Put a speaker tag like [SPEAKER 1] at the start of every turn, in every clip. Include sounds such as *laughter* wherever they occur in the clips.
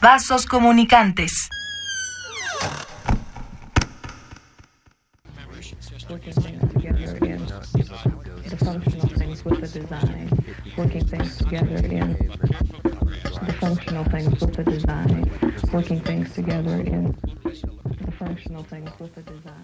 [SPEAKER 1] Vasos comunicantes.
[SPEAKER 2] with the design, working things together the functional things with the design,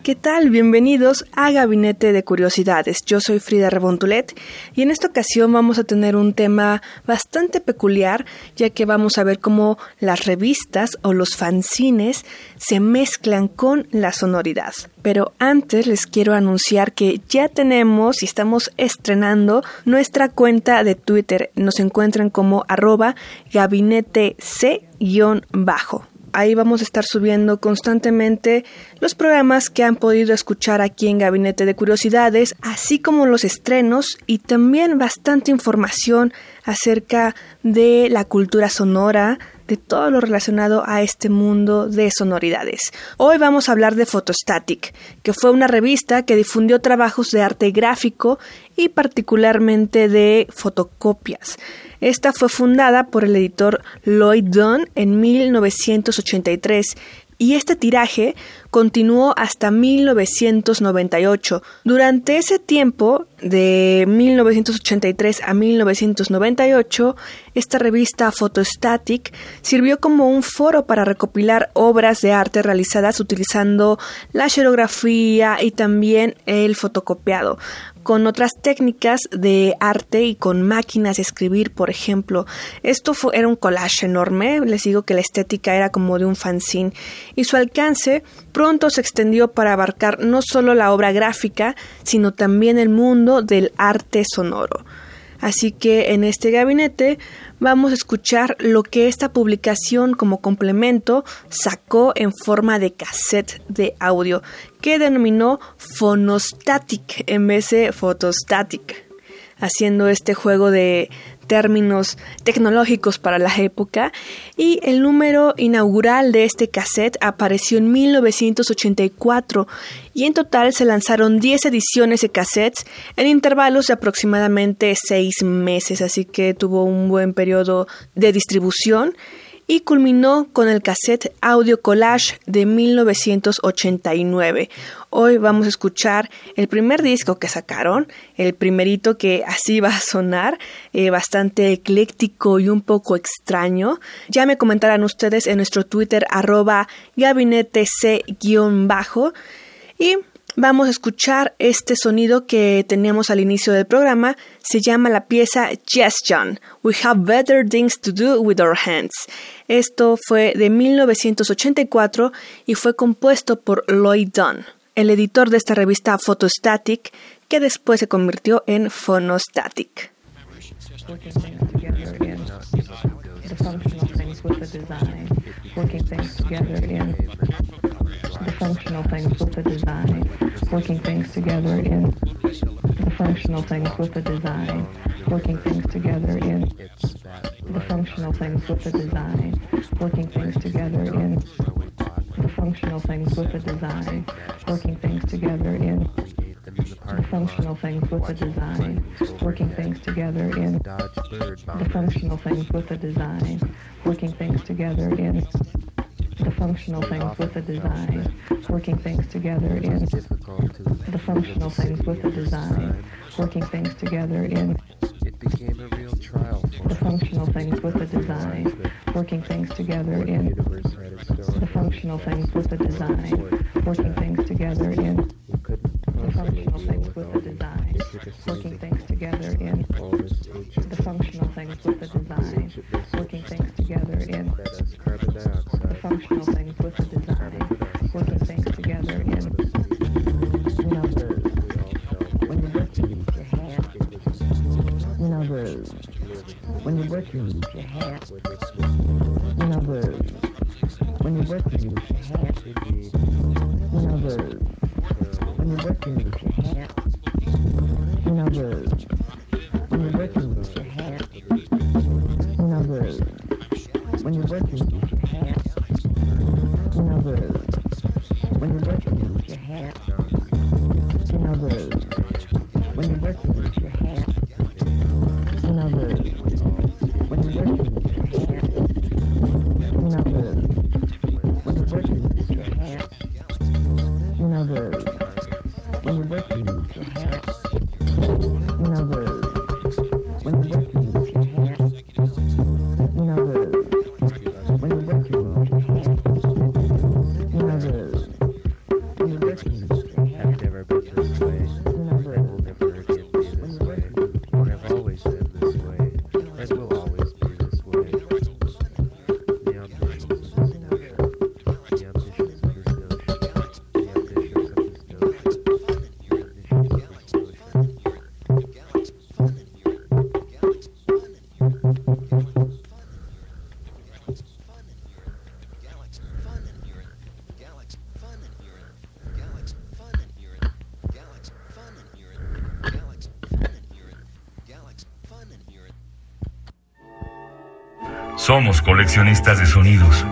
[SPEAKER 3] ¿Qué tal? Bienvenidos a Gabinete de Curiosidades. Yo soy Frida Rebontulet y en esta ocasión vamos a tener un tema bastante peculiar ya que vamos a ver cómo las revistas o los fanzines se mezclan con la sonoridad. Pero antes les quiero anunciar que ya tenemos y estamos estrenando nuestra cuenta de Twitter. Nos encuentran como arroba gabinete C-bajo. Ahí vamos a estar subiendo constantemente los programas que han podido escuchar aquí en Gabinete de Curiosidades, así como los estrenos y también bastante información acerca de la cultura sonora, de todo lo relacionado a este mundo de sonoridades. Hoy vamos a hablar de Photostatic, que fue una revista que difundió trabajos de arte gráfico y particularmente de fotocopias. Esta fue fundada por el editor Lloyd Dunn en 1983 y este tiraje continuó hasta 1998. Durante ese tiempo, de 1983 a 1998, esta revista Photostatic sirvió como un foro para recopilar obras de arte realizadas utilizando la xerografía y también el fotocopiado con otras técnicas de arte y con máquinas de escribir, por ejemplo. Esto fue, era un collage enorme, les digo que la estética era como de un fanzine y su alcance pronto se extendió para abarcar no solo la obra gráfica, sino también el mundo del arte sonoro. Así que en este gabinete vamos a escuchar lo que esta publicación como complemento sacó en forma de cassette de audio, que denominó Phonostatic en vez de Photostatic, haciendo este juego de términos tecnológicos para la época. Y el número inaugural de este cassette apareció en 1984 y en total se lanzaron 10 ediciones de cassettes en intervalos de aproximadamente 6 meses, así que tuvo un buen periodo de distribución y culminó con el cassette Audio Collage de 1989. Hoy vamos a escuchar el primer disco que sacaron, el primerito que así va a sonar, eh, bastante ecléctico y un poco extraño. Ya me comentarán ustedes en nuestro Twitter arroba gabinete C-bajo y Vamos a escuchar este sonido que teníamos al inicio del programa. Se llama la pieza Yes John. We have better things to do with our hands. Esto fue de 1984 y fue compuesto por Lloyd Dunn, el editor de esta revista Photostatic, que después se convirtió en Phonostatic.
[SPEAKER 2] The functional things with the design, working things together in the functional things with the design, working things together in the functional things with the design, working things together in the functional things with the design, working things together in the functional things with the design, working things together in the functional things with the design, working things together in functional things with the design, working things together in the functional things with the design, working things together in the functional things with the design, working things together in
[SPEAKER 4] It became a real trial for
[SPEAKER 2] the functional things with the design, working things together in
[SPEAKER 4] universe had its
[SPEAKER 2] the functional things with the design, working things together in the functional things
[SPEAKER 4] with
[SPEAKER 2] the design, working things together in
[SPEAKER 4] all this ancient
[SPEAKER 2] the functional things with the design, working things together in
[SPEAKER 5] you
[SPEAKER 2] hat. You know the when you're working you hat. You know the when you're working you hat. You know the when you're working you lose
[SPEAKER 6] Somos coleccionistas de sonidos.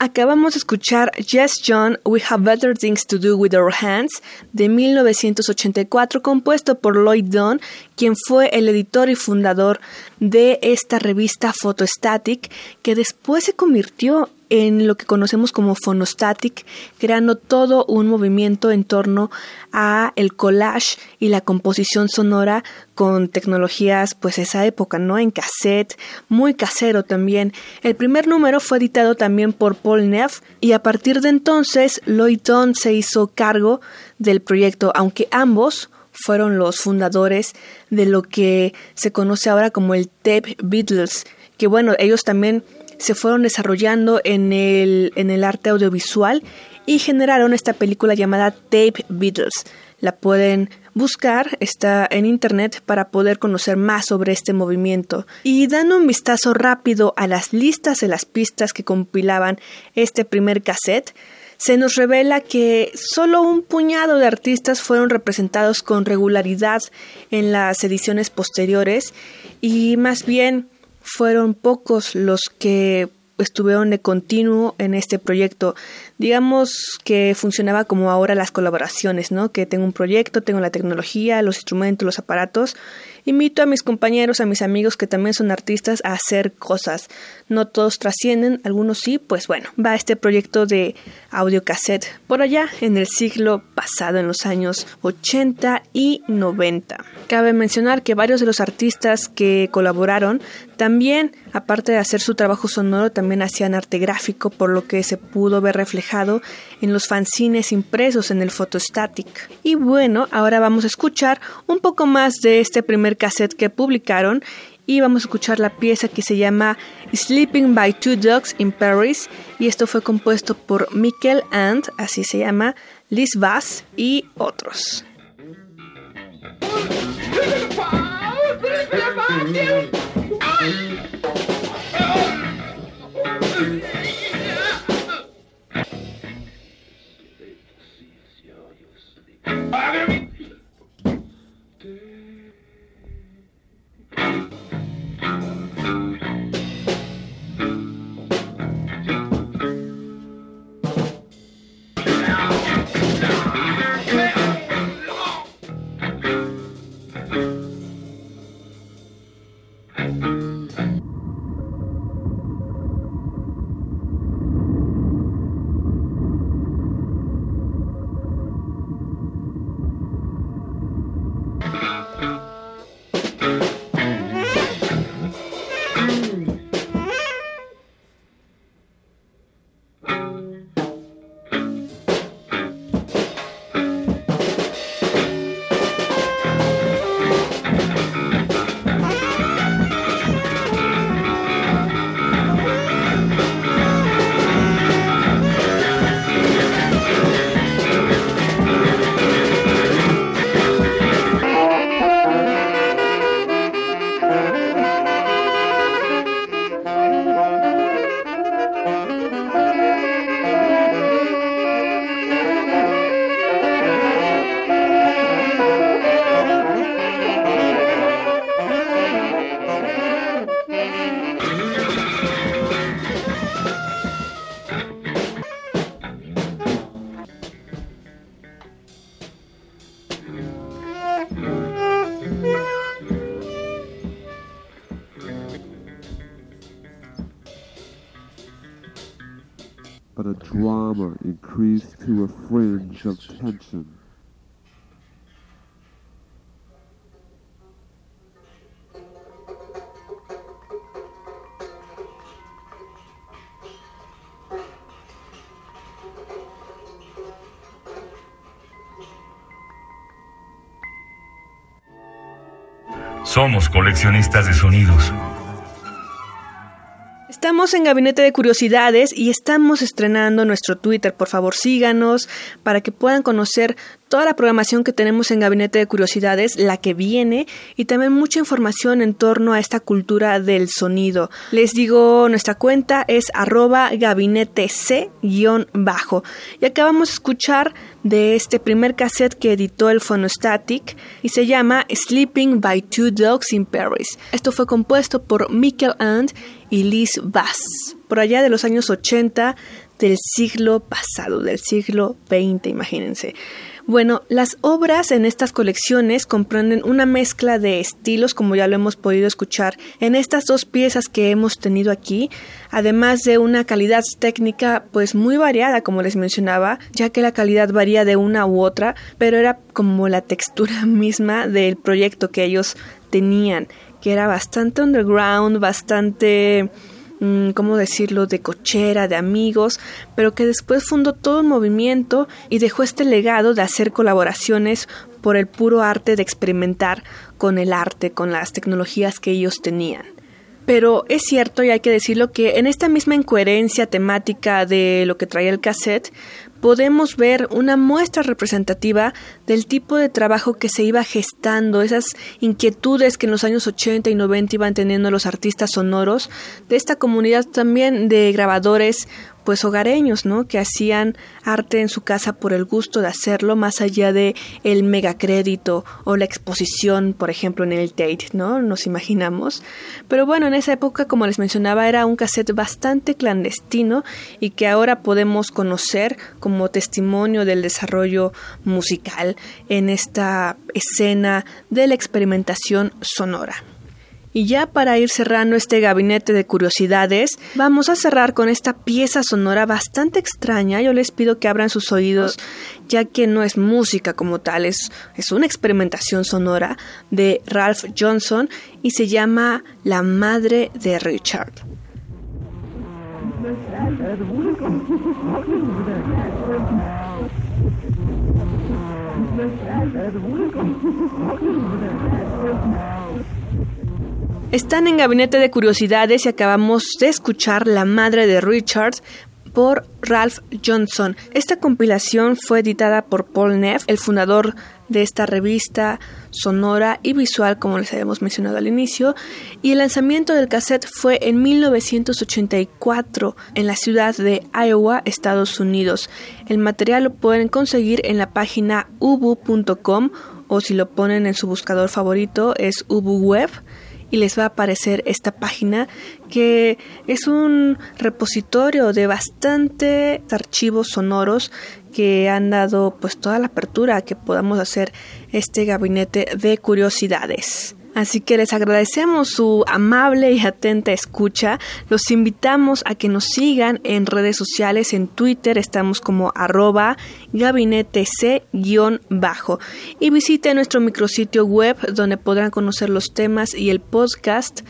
[SPEAKER 3] Acabamos de escuchar Yes John, We Have Better Things to Do with Our Hands de 1984 compuesto por Lloyd Dunn, quien fue el editor y fundador de esta revista Photostatic que después se convirtió en lo que conocemos como Phonostatic, creando todo un movimiento en torno a el collage y la composición sonora con tecnologías pues esa época, ¿no? En cassette, muy casero también. El primer número fue editado también por Paul Neff y a partir de entonces Lloyd Dunn se hizo cargo del proyecto, aunque ambos fueron los fundadores de lo que se conoce ahora como el Tape Beatles, que bueno, ellos también se fueron desarrollando en el, en el arte audiovisual y generaron esta película llamada Tape Beatles. La pueden buscar, está en internet para poder conocer más sobre este movimiento. Y dando un vistazo rápido a las listas de las pistas que compilaban este primer cassette, se nos revela que solo un puñado de artistas fueron representados con regularidad en las ediciones posteriores y más bien fueron pocos los que estuvieron de continuo en este proyecto. Digamos que funcionaba como ahora las colaboraciones, ¿no? Que tengo un proyecto, tengo la tecnología, los instrumentos, los aparatos. Invito a mis compañeros, a mis amigos que también son artistas a hacer cosas. No todos trascienden, algunos sí, pues bueno, va este proyecto de audiocassette por allá en el siglo pasado, en los años 80 y 90. Cabe mencionar que varios de los artistas que colaboraron también, aparte de hacer su trabajo sonoro, también hacían arte gráfico, por lo que se pudo ver reflejado en los fanzines impresos en el Photostatic. Y bueno, ahora vamos a escuchar un poco más de este primer cassette que publicaron y vamos a escuchar la pieza que se llama Sleeping by Two Dogs in Paris y esto fue compuesto por Mikel and, así se llama, Liz Bass y otros.
[SPEAKER 5] Bye. Drama increased to a fringe of tension.
[SPEAKER 6] Somos coleccionistas de sonidos.
[SPEAKER 3] Estamos en Gabinete de Curiosidades y estamos estrenando nuestro Twitter. Por favor, síganos para que puedan conocer toda la programación que tenemos en Gabinete de Curiosidades, la que viene y también mucha información en torno a esta cultura del sonido. Les digo, nuestra cuenta es arroba gabinete C-bajo. Y acabamos de escuchar de este primer cassette que editó el Phonostatic y se llama Sleeping by Two Dogs in Paris. Esto fue compuesto por Michael And y Liz por allá de los años 80 del siglo pasado, del siglo XX, imagínense. Bueno, las obras en estas colecciones comprenden una mezcla de estilos, como ya lo hemos podido escuchar en estas dos piezas que hemos tenido aquí, además de una calidad técnica pues muy variada, como les mencionaba, ya que la calidad varía de una u otra, pero era como la textura *laughs* misma del proyecto que ellos tenían, que era bastante underground, bastante ¿cómo decirlo?, de cochera, de amigos, pero que después fundó todo un movimiento y dejó este legado de hacer colaboraciones por el puro arte de experimentar con el arte, con las tecnologías que ellos tenían. Pero es cierto, y hay que decirlo, que en esta misma incoherencia temática de lo que traía el cassette, podemos ver una muestra representativa del tipo de trabajo que se iba gestando, esas inquietudes que en los años 80 y 90 iban teniendo los artistas sonoros, de esta comunidad también de grabadores pues hogareños, ¿no? Que hacían arte en su casa por el gusto de hacerlo, más allá de el megacrédito o la exposición, por ejemplo, en el Tate, ¿no? Nos imaginamos. Pero bueno, en esa época, como les mencionaba, era un cassette bastante clandestino y que ahora podemos conocer como testimonio del desarrollo musical en esta escena de la experimentación sonora. Y ya para ir cerrando este gabinete de curiosidades, vamos a cerrar con esta pieza sonora bastante extraña. Yo les pido que abran sus oídos, ya que no es música como tal, es, es una experimentación sonora de Ralph Johnson y se llama La Madre de Richard. *laughs* Están en Gabinete de Curiosidades y acabamos de escuchar La Madre de Richard por Ralph Johnson. Esta compilación fue editada por Paul Neff, el fundador de esta revista sonora y visual, como les habíamos mencionado al inicio, y el lanzamiento del cassette fue en 1984 en la ciudad de Iowa, Estados Unidos. El material lo pueden conseguir en la página ubu.com o si lo ponen en su buscador favorito es ubuweb y les va a aparecer esta página que es un repositorio de bastantes archivos sonoros que han dado pues toda la apertura a que podamos hacer este gabinete de curiosidades. Así que les agradecemos su amable y atenta escucha. Los invitamos a que nos sigan en redes sociales. En Twitter estamos como arroba gabinete C-bajo. Y visite nuestro micrositio web donde podrán conocer los temas y el podcast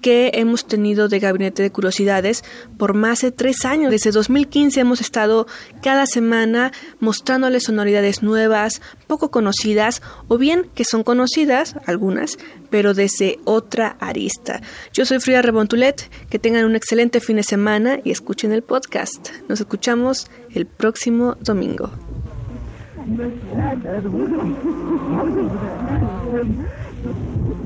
[SPEAKER 3] que hemos tenido de Gabinete de Curiosidades por más de tres años. Desde 2015 hemos estado cada semana mostrándoles sonoridades nuevas, poco conocidas, o bien que son conocidas, algunas, pero desde otra arista. Yo soy Frida Rebontulet, que tengan un excelente fin de semana y escuchen el podcast. Nos escuchamos el próximo domingo. *laughs*